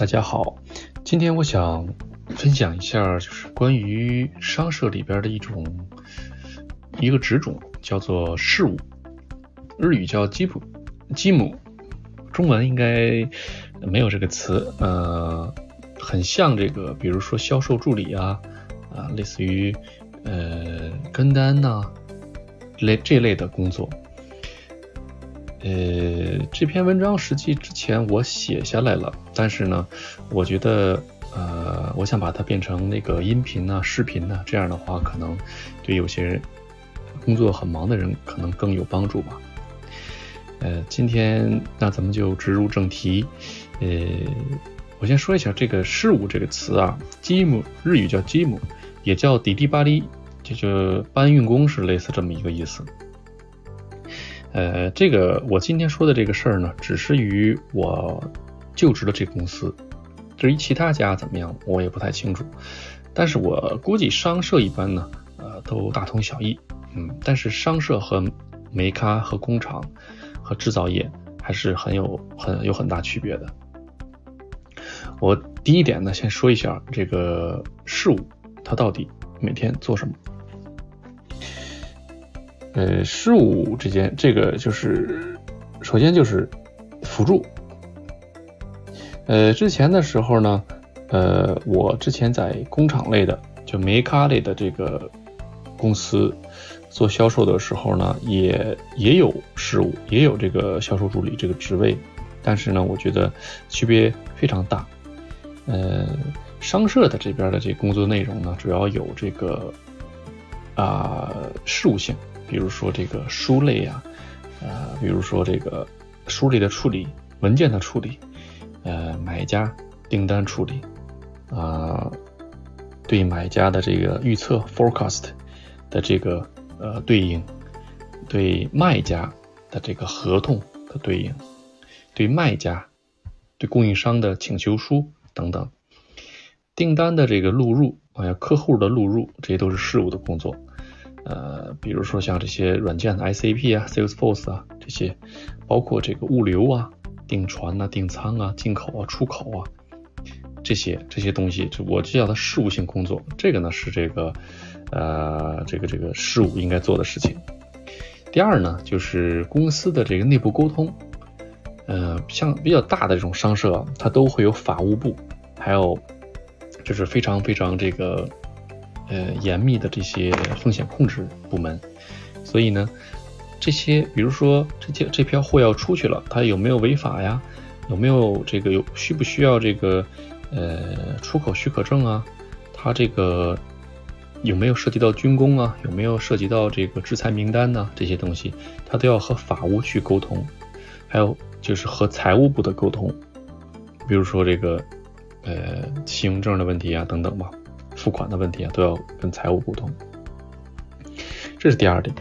大家好，今天我想分享一下，就是关于商社里边的一种一个职种，叫做事务，日语叫基普基姆，中文应该没有这个词，呃，很像这个，比如说销售助理啊，啊，类似于呃跟单呐类这类的工作。呃，这篇文章实际之前我写下来了，但是呢，我觉得，呃，我想把它变成那个音频呐、视频呐，这样的话，可能对有些人工作很忙的人可能更有帮助吧。呃，今天那咱们就直入正题。呃，我先说一下这个“事务”这个词啊，“吉姆”日语叫“吉姆”，也叫“迪迪巴利”，就就搬运工是类似这么一个意思。呃，这个我今天说的这个事儿呢，只是与我就职的这个公司，至于其他家怎么样，我也不太清楚。但是我估计商社一般呢，呃，都大同小异。嗯，但是商社和煤咖和工厂和制造业还是很有很有很大区别的。我第一点呢，先说一下这个事务，它到底每天做什么。呃，事务之间，这个就是首先就是辅助。呃，之前的时候呢，呃，我之前在工厂类的，就煤咖类的这个公司做销售的时候呢，也也有事务，也有这个销售助理这个职位，但是呢，我觉得区别非常大。呃，商社的这边的这工作内容呢，主要有这个啊事务性。比如说这个书类啊，呃，比如说这个书类的处理、文件的处理，呃，买家订单处理，啊，对买家的这个预测 （forecast） 的这个呃对应，对卖家的这个合同的对应，对卖家、对供应商的请求书等等，订单的这个录入，还有客户的录入，这些都是事务的工作。呃，比如说像这些软件的 SAP 啊、Salesforce 啊这些，包括这个物流啊、订船呐、订仓啊、进口啊、出口啊这些这些东西，就我叫它事务性工作。这个呢是这个呃这个这个事务应该做的事情。第二呢就是公司的这个内部沟通，呃，像比较大的这种商社，它都会有法务部，还有就是非常非常这个。呃，严密的这些风险控制部门，所以呢，这些比如说这些这批货要出去了，它有没有违法呀？有没有这个有需不需要这个呃出口许可证啊？它这个有没有涉及到军工啊？有没有涉及到这个制裁名单呢？这些东西它都要和法务去沟通，还有就是和财务部的沟通，比如说这个呃信用证的问题啊等等吧。付款的问题啊，都要跟财务沟通，这是第二点。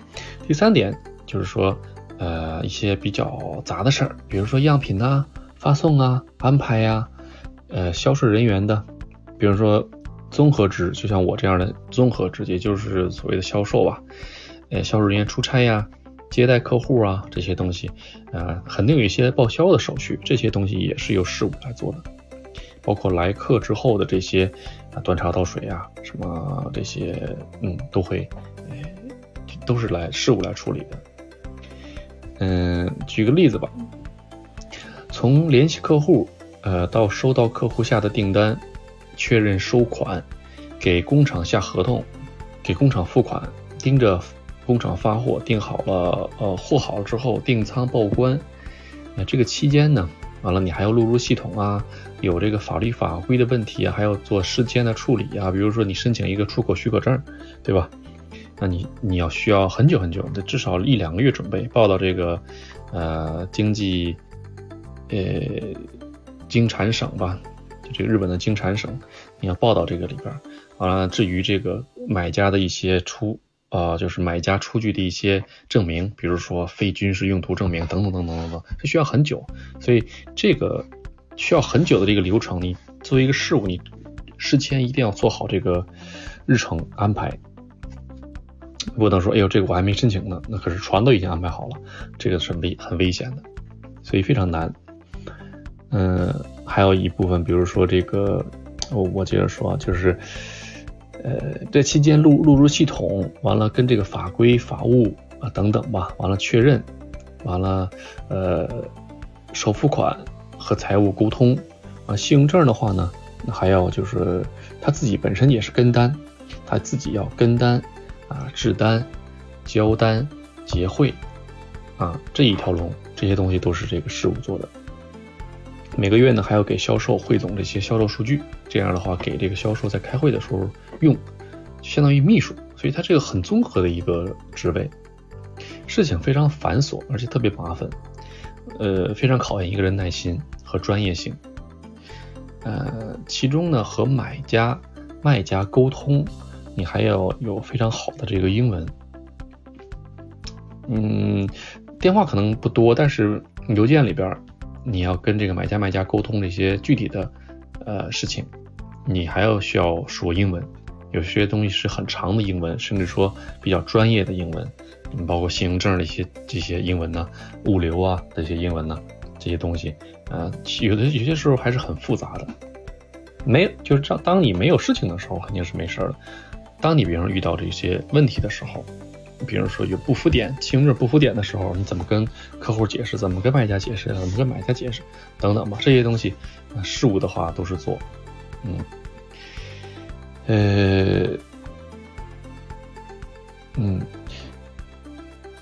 第三点就是说，呃，一些比较杂的事儿，比如说样品啊、发送啊、安排呀，呃，销售人员的，比如说综合职，就像我这样的综合职，也就是所谓的销售吧，呃，销售人员出差呀、接待客户啊这些东西，呃，肯定有一些报销的手续，这些东西也是由事务来做的，包括来客之后的这些。啊，端茶倒水啊，什么这些，嗯，都会，呃，都是来事务来处理的。嗯，举个例子吧，从联系客户，呃，到收到客户下的订单，确认收款，给工厂下合同，给工厂付款，盯着工厂发货，订好了，呃，货好了之后订仓报关，那这个期间呢？完了，你还要录入系统啊，有这个法律法规的问题啊，还要做事件的处理啊。比如说你申请一个出口许可证，对吧？那你你要需要很久很久，得至少一两个月准备，报到这个呃经济呃经产省吧，就这个日本的经产省，你要报到这个里边。完了，至于这个买家的一些出。啊，就是买家出具的一些证明，比如说非军事用途证明等等等等等等，这需要很久，所以这个需要很久的这个流程，你作为一个事务，你事前一定要做好这个日程安排，不能说，哎呦，这个我还没申请呢，那可是船都已经安排好了，这个是危很危险的，所以非常难。嗯，还。有一部分，比如说这个，我我接着说，就是，呃，这期间录录入系统，完了跟这个法规法务啊等等吧，完了确认，完了，呃，首付款和财务沟通，啊，信用证的话呢，还要就是他自己本身也是跟单，他自己要跟单，啊，制单、交单、结汇，啊，这一条龙，这些东西都是这个事务做的。每个月呢，还要给销售汇总这些销售数据，这样的话给这个销售在开会的时候用，相当于秘书，所以他这个很综合的一个职位，事情非常繁琐，而且特别麻烦，呃，非常考验一个人耐心和专业性。呃，其中呢，和买家、卖家沟通，你还要有非常好的这个英文。嗯，电话可能不多，但是邮件里边。你要跟这个买家卖家沟通这些具体的呃事情，你还要需要说英文，有些东西是很长的英文，甚至说比较专业的英文，包括信用证的一些这些英文呢，物流啊这些英文呢，这些东西，呃，有的有些时候还是很复杂的。没就是当当你没有事情的时候，肯定是没事的。当你比如遇到这些问题的时候。比如说有不符点，信用证不符点的时候，你怎么跟客户解释？怎么跟卖家解释？怎么跟买家解释？等等吧，这些东西，事物的话都是做，嗯，呃，嗯，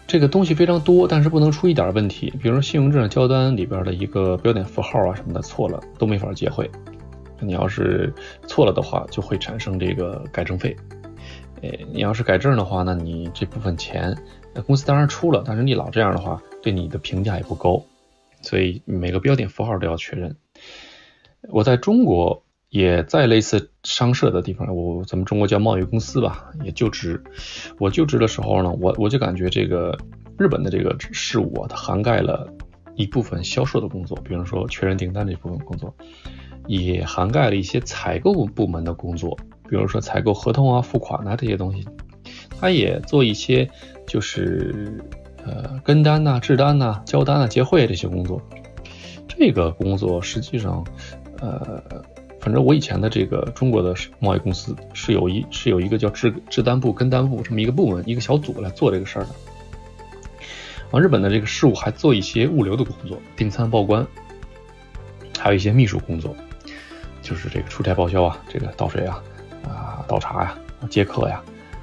这个东西非常多，但是不能出一点问题。比如说信用证交单里边的一个标点符号啊什么的错了，都没法结汇。你要是错了的话，就会产生这个改正费。哎，你要是改正的话，那你这部分钱，公司当然出了，但是你老这样的话，对你的评价也不高，所以每个标点符号都要确认。我在中国也在类似商社的地方，我咱们中国叫贸易公司吧，也就职。我就职的时候呢，我我就感觉这个日本的这个事务啊，它涵盖了一部分销售的工作，比如说确认订单这部分工作，也涵盖了一些采购部门的工作。比如说采购合同啊、付款啊这些东西，他也做一些，就是呃跟单呐、制单呐、交单啊、结汇这些工作。这个工作实际上，呃，反正我以前的这个中国的贸易公司是有一是有一个叫制制单部、跟单部这么一个部门、一个小组来做这个事儿的。往日本的这个事务还做一些物流的工作，订餐报关，还有一些秘书工作，就是这个出差报销啊，这个倒水啊。啊，倒茶呀，接客呀，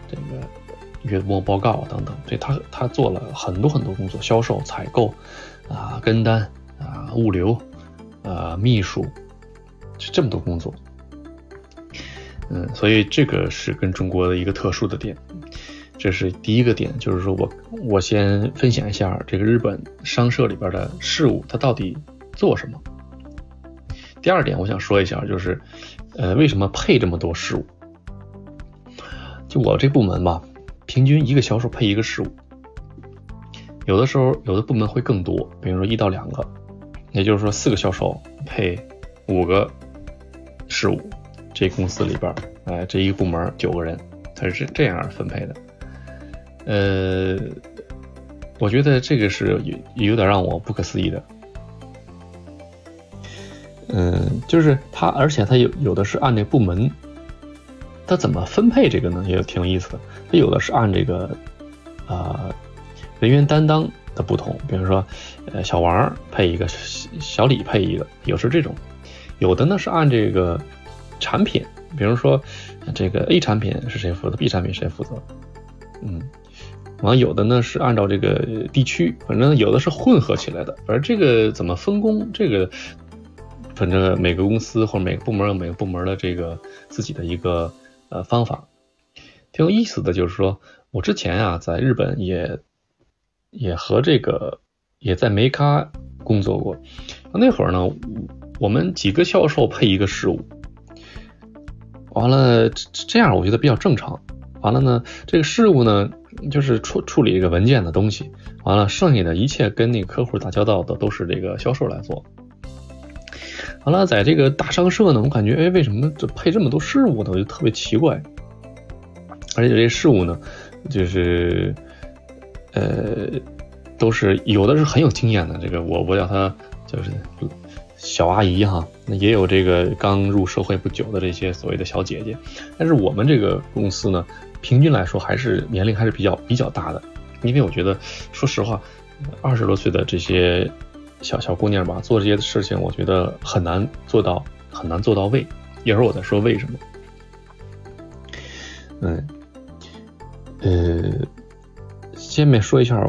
这个月末报告等等，所以他他做了很多很多工作，销售、采购，啊，跟单啊，物流，啊，秘书，是这么多工作。嗯，所以这个是跟中国的一个特殊的点，这是第一个点，就是说我我先分享一下这个日本商社里边的事务，它到底做什么。第二点，我想说一下，就是，呃，为什么配这么多事务？就我这部门吧，平均一个销售配一个事务，有的时候有的部门会更多，比如说一到两个，也就是说四个销售配五个事务，这公司里边，哎，这一个部门九个人，它是这样分配的。呃，我觉得这个是有有点让我不可思议的。嗯，就是他，而且他有有的是按这部门，他怎么分配这个呢？也挺有意思的。他有的是按这个，呃，人员担当的不同，比如说，呃，小王配一个，小李配一个，有时这种。有的呢是按这个产品，比如说这个 A 产品是谁负责，B 产品谁负责。嗯，完有的呢是按照这个地区，反正有的是混合起来的。反正这个怎么分工，这个。反正每个公司或者每个部门有每个部门的这个自己的一个呃方法，挺有意思的。就是说我之前啊在日本也也和这个也在梅咖工作过，那会儿呢我们几个销售配一个事务，完了这这样我觉得比较正常。完了呢这个事务呢就是处处理一个文件的东西，完了剩下的一切跟那个客户打交道的都是这个销售来做。好了，在这个大商社呢，我感觉，哎，为什么这配这么多事务呢？我就特别奇怪。而且这些事务呢，就是，呃，都是有的是很有经验的。这个我我叫他就是小阿姨哈，那也有这个刚入社会不久的这些所谓的小姐姐，但是我们这个公司呢，平均来说还是年龄还是比较比较大的，因为我觉得，说实话，二十多岁的这些小小姑娘吧，做这些事情，我觉得很难做到，很难做到位。一会儿我再说为什么。嗯，呃，下面说一下。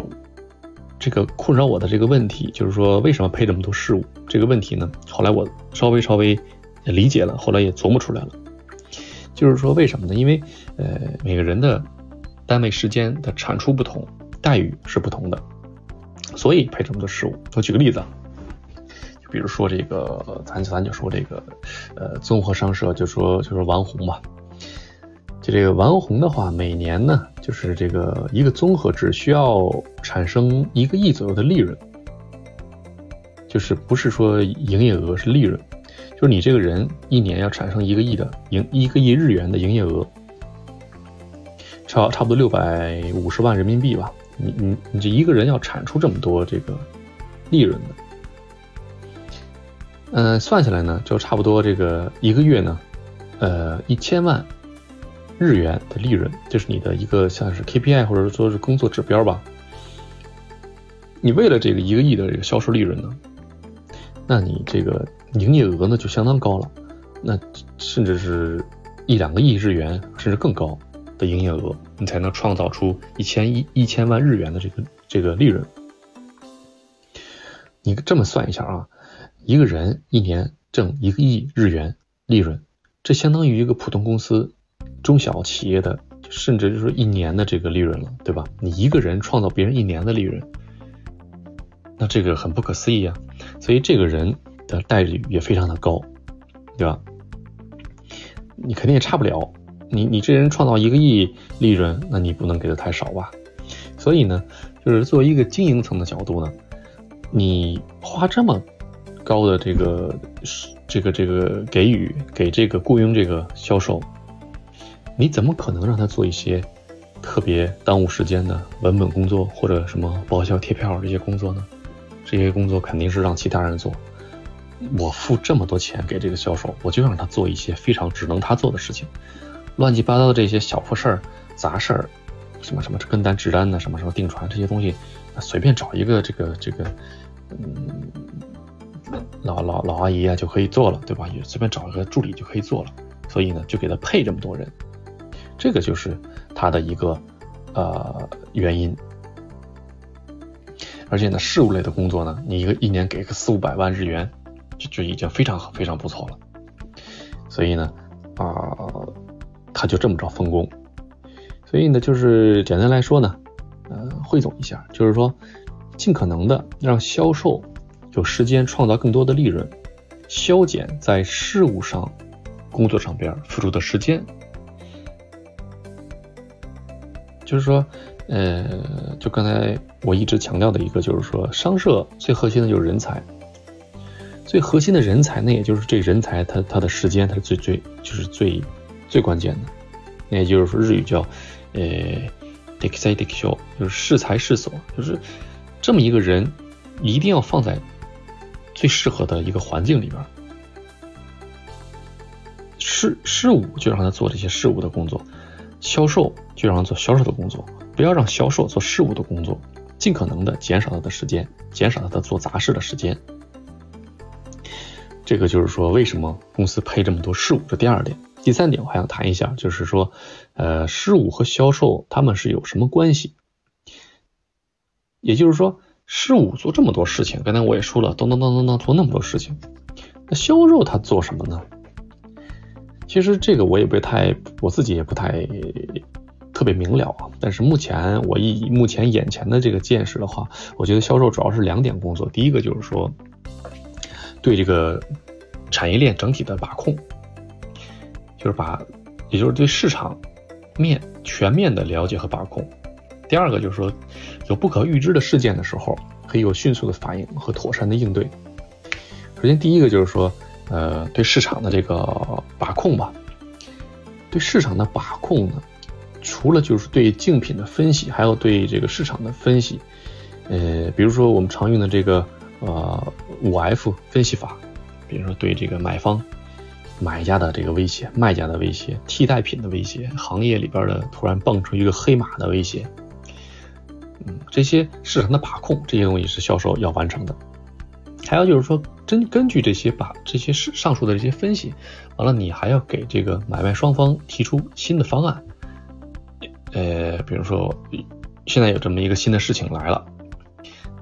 这个困扰我的这个问题，就是说为什么配这么多事物？这个问题呢，后来我稍微稍微理解了，后来也琢磨出来了。就是说为什么呢？因为呃每个人的单位时间的产出不同，待遇是不同的，所以配这么多事物。我举个例子，就比如说这个，咱咱就说这个，呃，综合商社，就说就说王红吧。就这个王红的话，每年呢，就是这个一个综合制需要产生一个亿左右的利润，就是不是说营业额是利润，就是你这个人一年要产生一个亿的营一个亿日元的营业额，差差不多六百五十万人民币吧。你你你这一个人要产出这么多这个利润的，嗯，算下来呢，就差不多这个一个月呢，呃，一千万。日元的利润，这是你的一个像是 KPI 或者说是工作指标吧。你为了这个一个亿的这个销售利润呢，那你这个营业额呢就相当高了，那甚至是一两个亿日元甚至更高的营业额，你才能创造出一千一一千万日元的这个这个利润。你这么算一下啊，一个人一年挣一个亿日元利润，这相当于一个普通公司。中小企业的，甚至就是一年的这个利润了，对吧？你一个人创造别人一年的利润，那这个很不可思议啊！所以这个人的待遇也非常的高，对吧？你肯定也差不了。你你这人创造一个亿利润，那你不能给的太少吧？所以呢，就是作为一个经营层的角度呢，你花这么高的这个这个这个给予给这个雇佣这个销售。你怎么可能让他做一些特别耽误时间的文本工作或者什么报销贴票这些工作呢？这些工作肯定是让其他人做。我付这么多钱给这个销售，我就让他做一些非常只能他做的事情。乱七八糟的这些小破事儿、杂事儿，什么什么跟单、值单的，什么什么订船这些东西，随便找一个这个这个，嗯，老老老阿姨啊就可以做了，对吧？也随便找一个助理就可以做了。所以呢，就给他配这么多人。这个就是他的一个呃原因，而且呢，事务类的工作呢，你一个一年给个四五百万日元，就就已经非常非常不错了。所以呢，啊，他就这么着分工。所以呢，就是简单来说呢，呃，汇总一下，就是说，尽可能的让销售有时间创造更多的利润，削减在事务上工作上边付出的时间。就是说，呃，就刚才我一直强调的一个，就是说，商社最核心的就是人才，最核心的人才，那也就是这人才，他他的时间，他是最最就是最最关键的。那也就是说，日语叫呃 d i k s a d i k s h 就是适才适所，就是这么一个人，一定要放在最适合的一个环境里边。事事务就让他做这些事务的工作。销售就让他做销售的工作，不要让销售做事务的工作，尽可能的减少他的时间，减少他的做杂事的时间。这个就是说，为什么公司配这么多事务？这第二点，第三点我还想谈一下，就是说，呃，事务和销售他们是有什么关系？也就是说，事务做这么多事情，刚才我也说了，咚咚咚咚咚做那么多事情，那销售他做什么呢？其实这个我也不太，我自己也不太特别明了啊。但是目前我以目前眼前的这个见识的话，我觉得销售主要是两点工作。第一个就是说，对这个产业链整体的把控，就是把，也就是对市场面全面的了解和把控。第二个就是说，有不可预知的事件的时候，可以有迅速的反应和妥善的应对。首先第一个就是说。呃，对市场的这个把控吧，对市场的把控呢，除了就是对竞品的分析，还有对这个市场的分析。呃，比如说我们常用的这个呃五 F 分析法，比如说对这个买方、买家的这个威胁、卖家的威胁、替代品的威胁、行业里边的突然蹦出一个黑马的威胁，嗯，这些市场的把控，这些东西是销售要完成的。还有就是说，根根据这些把这些上上述的这些分析，完了你还要给这个买卖双方提出新的方案。呃，比如说现在有这么一个新的事情来了，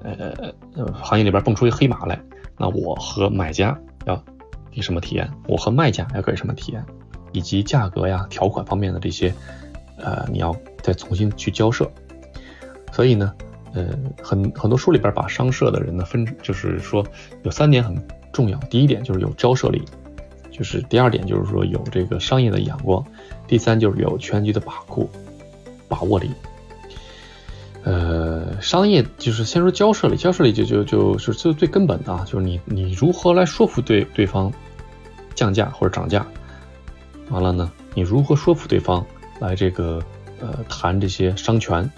呃，行业里边蹦出一黑马来，那我和买家要你什么体验？我和卖家要给什么体验？以及价格呀、条款方面的这些，呃，你要再重新去交涉。所以呢。呃，很很多书里边把商社的人呢分，就是说有三点很重要。第一点就是有交涉力，就是第二点就是说有这个商业的眼光，第三就是有全局的把控把握力。呃，商业就是先说交涉力，交涉力就就就是最最根本的啊，就是你你如何来说服对对方降价或者涨价，完了呢，你如何说服对方来这个呃谈这些商权。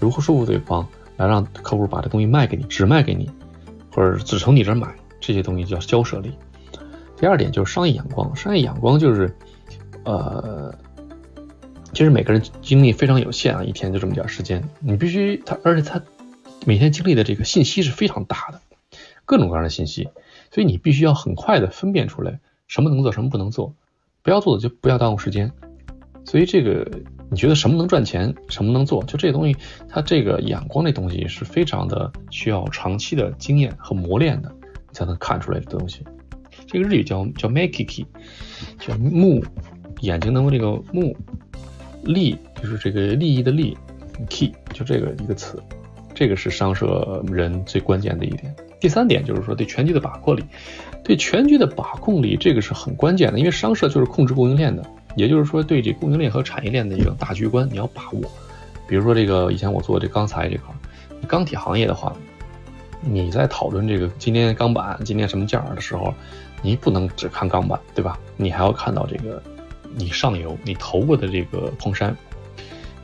如何说服对方来让客户把这东西卖给你，只卖给你，或者只从你这儿买，这些东西叫交涉力。第二点就是商业眼光，商业眼光就是，呃，其实每个人精力非常有限啊，一天就这么点时间，你必须他，而且他每天经历的这个信息是非常大的，各种各样的信息，所以你必须要很快的分辨出来什么能做，什么不能做，不要做的就不要耽误时间。所以这个。你觉得什么能赚钱，什么能做？就这东西，它这个眼光这东西是非常的需要长期的经验和磨练的，才能看出来的东西。这个日语叫叫 makiki，叫目眼睛的这个目利，就是这个利益的利 key，就这个一个词，这个是商社人最关键的一点。第三点就是说对全局的把控力，对全局的把控力，这个是很关键的，因为商社就是控制供应链的。也就是说，对这供应链和产业链的一个大局观，你要把握。比如说，这个以前我做这钢材这块，钢铁行业的话，你在讨论这个今天钢板今天什么价的时候，你不能只看钢板，对吧？你还要看到这个你上游你投过的这个矿山，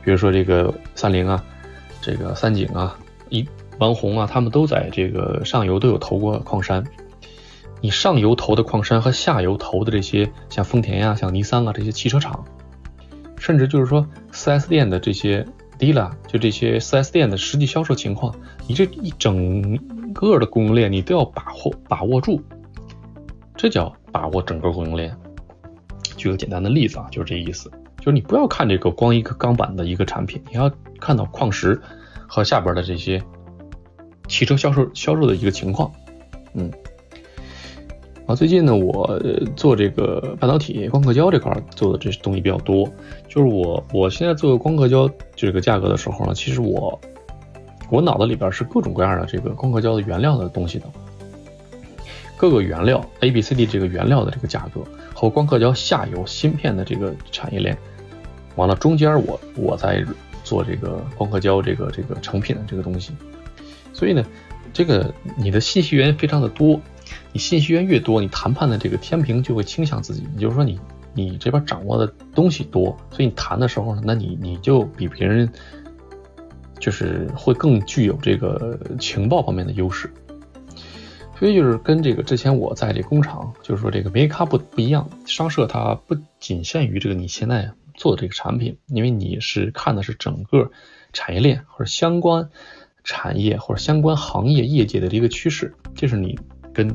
比如说这个三菱啊，这个三井啊，一王红啊，他们都在这个上游都有投过矿山。你上游投的矿山和下游投的这些，像丰田呀、像尼桑啊这些汽车厂，甚至就是说 4S 店的这些 dealer，就这些 4S 店的实际销售情况，你这一整个的供应链你都要把握把握住，这叫把握整个供应链。举个简单的例子啊，就是这意思，就是你不要看这个光一个钢板的一个产品，你要看到矿石和下边的这些汽车销售销售的一个情况，嗯。啊，最近呢，我做这个半导体光刻胶这块做的这东西比较多。就是我我现在做光刻胶这个价格的时候呢，其实我我脑子里边是各种各样的这个光刻胶的原料的东西的，各个原料 A、B、C、D 这个原料的这个价格和光刻胶下游芯片的这个产业链，完了中间我我在做这个光刻胶这个这个成品的这个东西，所以呢，这个你的信息源非常的多。你信息源越多，你谈判的这个天平就会倾向自己。也就是说，你你这边掌握的东西多，所以你谈的时候呢，那你你就比别人就是会更具有这个情报方面的优势。所以就是跟这个之前我在这工厂，就是说这个梅卡不不一样，商社它不仅限于这个你现在做的这个产品，因为你是看的是整个产业链或者相关产业或者相关行业业界的一个趋势，这是你。跟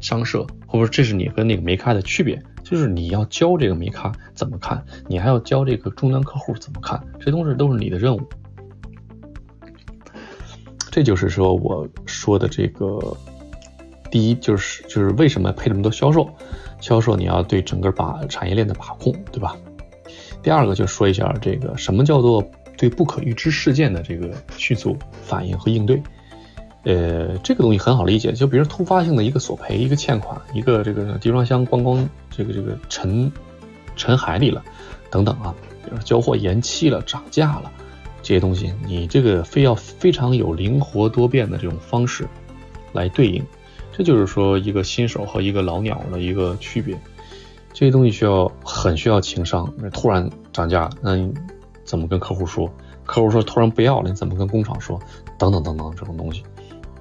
商社，或者这是你跟那个梅咖的区别，就是你要教这个梅咖怎么看，你还要教这个终端客户怎么看，这东西都是你的任务。这就是说我说的这个，第一就是就是为什么配这么多销售，销售你要对整个把产业链的把控，对吧？第二个就说一下这个什么叫做对不可预知事件的这个迅速反应和应对。呃，这个东西很好理解，就比如突发性的一个索赔、一个欠款、一个这个集装箱咣咣这个这个沉沉海里了，等等啊，比如交货延期了、涨价了这些东西，你这个非要非常有灵活多变的这种方式来对应，这就是说一个新手和一个老鸟的一个区别。这些东西需要很需要情商，突然涨价，那怎么跟客户说？客户说突然不要了，你怎么跟工厂说？等等等等这种东西。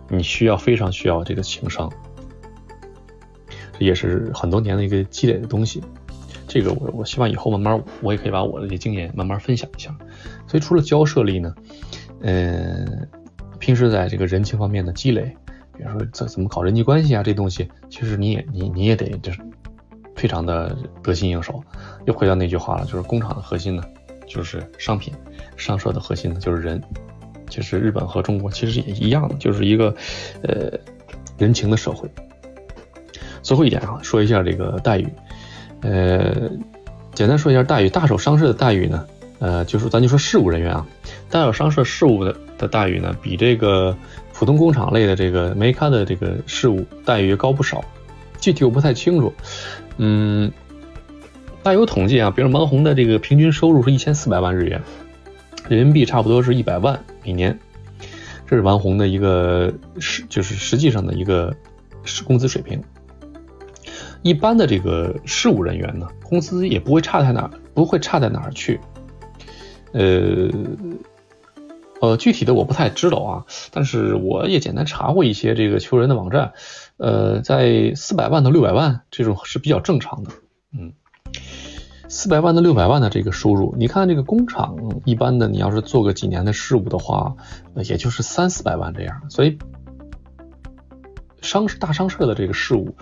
你需要非常需要这个情商。这也是很多年的一个积累的东西。这个我我希望以后慢慢我也可以把我的这些经验慢慢分享一下。所以除了交涉力呢，嗯，平时在这个人情方面的积累，比如说怎怎么搞人际关系啊，这东西其实你也你你也得就是非常的得心应手。又回到那句话了，就是工厂的核心呢就是商品，商社的核心呢就是人。其实日本和中国其实也一样的，就是一个呃人情的社会。最后一点啊，说一下这个待遇。呃，简单说一下待遇，大手商社的待遇呢，呃，就是咱就说事务人员啊，大手商社事务的的待遇呢，比这个普通工厂类的这个煤咖的这个事务待遇高不少。具体我不太清楚，嗯，大有统计啊，比如芒红的这个平均收入是一千四百万日元，人民币差不多是一百万每年，这是王红的一个实就是实际上的一个工资水平。一般的这个事务人员呢，工资也不会差在哪，不会差在哪儿去。呃，呃，具体的我不太知道啊，但是我也简单查过一些这个求人的网站，呃，在四百万到六百万这种是比较正常的。嗯，四百万到六百万的这个收入，你看这个工厂一般的，你要是做个几年的事务的话，也就是三四百万这样。所以，商大商社的这个事务。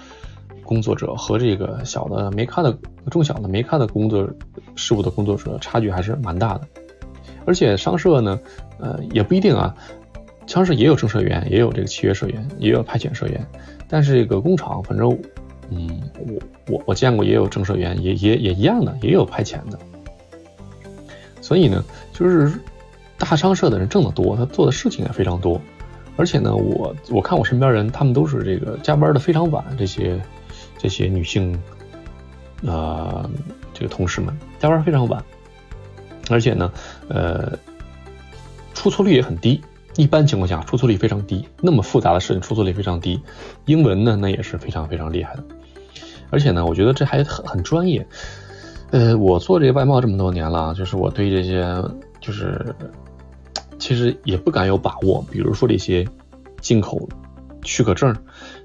工作者和这个小的没看的中小的没看的工作事务的工作者差距还是蛮大的，而且商社呢，呃也不一定啊，商社也有正社员，也有这个契约社员，也有派遣社员，但是这个工厂，反正，嗯，我我我见过也有正社员，也也也一样的，也有派遣的，所以呢，就是大商社的人挣得多，他做的事情也非常多，而且呢，我我看我身边人，他们都是这个加班的非常晚，这些。这些女性，啊，这个同事们加班非常晚，而且呢，呃，出错率也很低。一般情况下，出错率非常低。那么复杂的事情，出错率非常低。英文呢，那也是非常非常厉害的。而且呢，我觉得这还很很专业。呃，我做这个外贸这么多年了，就是我对这些，就是其实也不敢有把握。比如说这些进口许可证、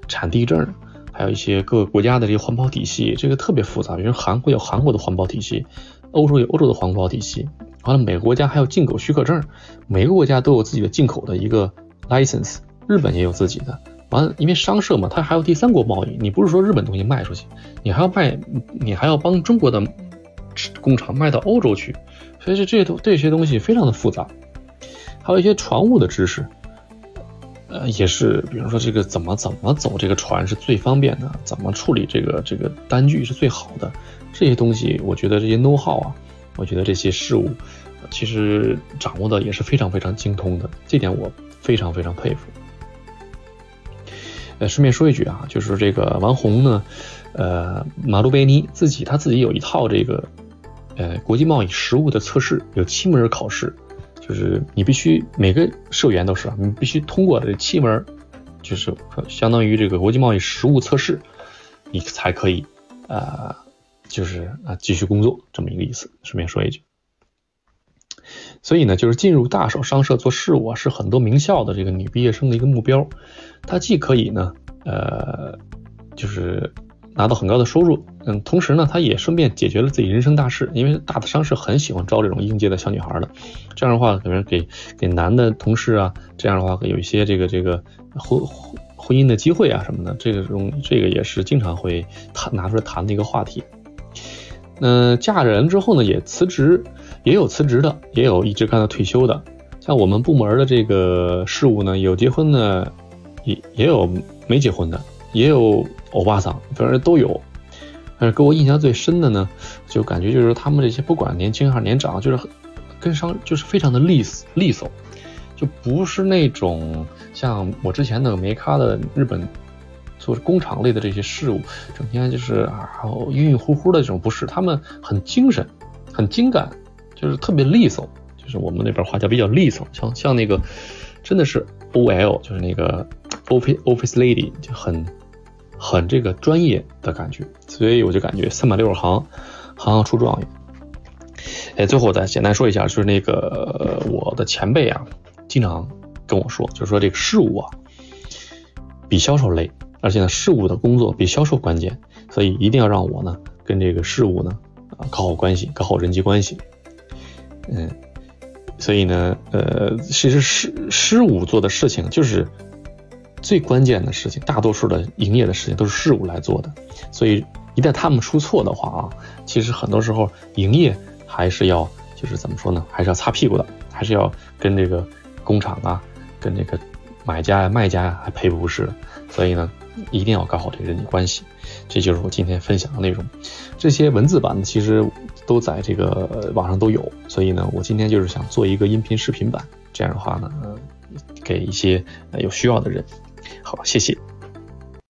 产地证。还有一些各个国家的这个环保体系，这个特别复杂。比如韩国有韩国的环保体系，欧洲有欧洲的环保体系，完了每个国家还有进口许可证，每个国家都有自己的进口的一个 license。日本也有自己的。完了，因为商社嘛，它还有第三国贸易，你不是说日本东西卖出去，你还要卖，你还要帮中国的工厂卖到欧洲去，所以这这些东这些东西非常的复杂。还有一些船务的知识。呃，也是，比如说这个怎么怎么走这个船是最方便的，怎么处理这个这个单据是最好的，这些东西，我觉得这些 know how 啊，我觉得这些事物，其实掌握的也是非常非常精通的，这点我非常非常佩服。呃，顺便说一句啊，就是这个王红呢，呃，马路贝尼自己他自己有一套这个，呃，国际贸易实务的测试，有七门考试。就是你必须每个社员都是，你必须通过这七门，就是相当于这个国际贸易实务测试，你才可以，呃，就是啊继续工作这么一个意思。顺便说一句，所以呢，就是进入大手商社做事务啊，是很多名校的这个女毕业生的一个目标。她既可以呢，呃，就是。拿到很高的收入，嗯，同时呢，她也顺便解决了自己人生大事，因为大的商社很喜欢招这种应届的小女孩的，这样的话可能给给男的同事啊，这样的话有一些这个这个婚婚姻的机会啊什么的，这个种这个也是经常会谈拿出来谈的一个话题。嗯，嫁人之后呢，也辞职，也有辞职的，也有一直干到退休的，像我们部门的这个事务呢，有结婚的，也也有没结婚的。也有欧巴桑，反正都有。但是给我印象最深的呢，就感觉就是他们这些不管年轻还是年长，就是跟上就是非常的利利索，就不是那种像我之前那个梅咖的日本做工厂类的这些事务，整天就是啊晕晕乎乎的这种，不是，他们很精神，很精干，就是特别利索，就是我们那边话叫比较利索，像像那个真的是 O L，就是那个 office office lady 就很。很这个专业的感觉，所以我就感觉三百六十行，行行出状元。哎，最后再简单说一下，就是那个我的前辈啊，经常跟我说，就是说这个事务啊，比销售累，而且呢，事务的工作比销售关键，所以一定要让我呢跟这个事务呢啊搞好关系，搞好人际关系。嗯，所以呢，呃，其实事事务做的事情就是最关键的事情，大多数的营业的事情都是事务来做的。所以一旦他们出错的话啊，其实很多时候营业还是要就是怎么说呢，还是要擦屁股的，还是要跟这个工厂啊，跟这个买家呀、卖家呀还赔不是。所以呢，一定要搞好这个人际关系，这就是我今天分享的内容。这些文字版的其实都在这个网上都有，所以呢，我今天就是想做一个音频视频版，这样的话呢，给一些有需要的人。好，谢谢。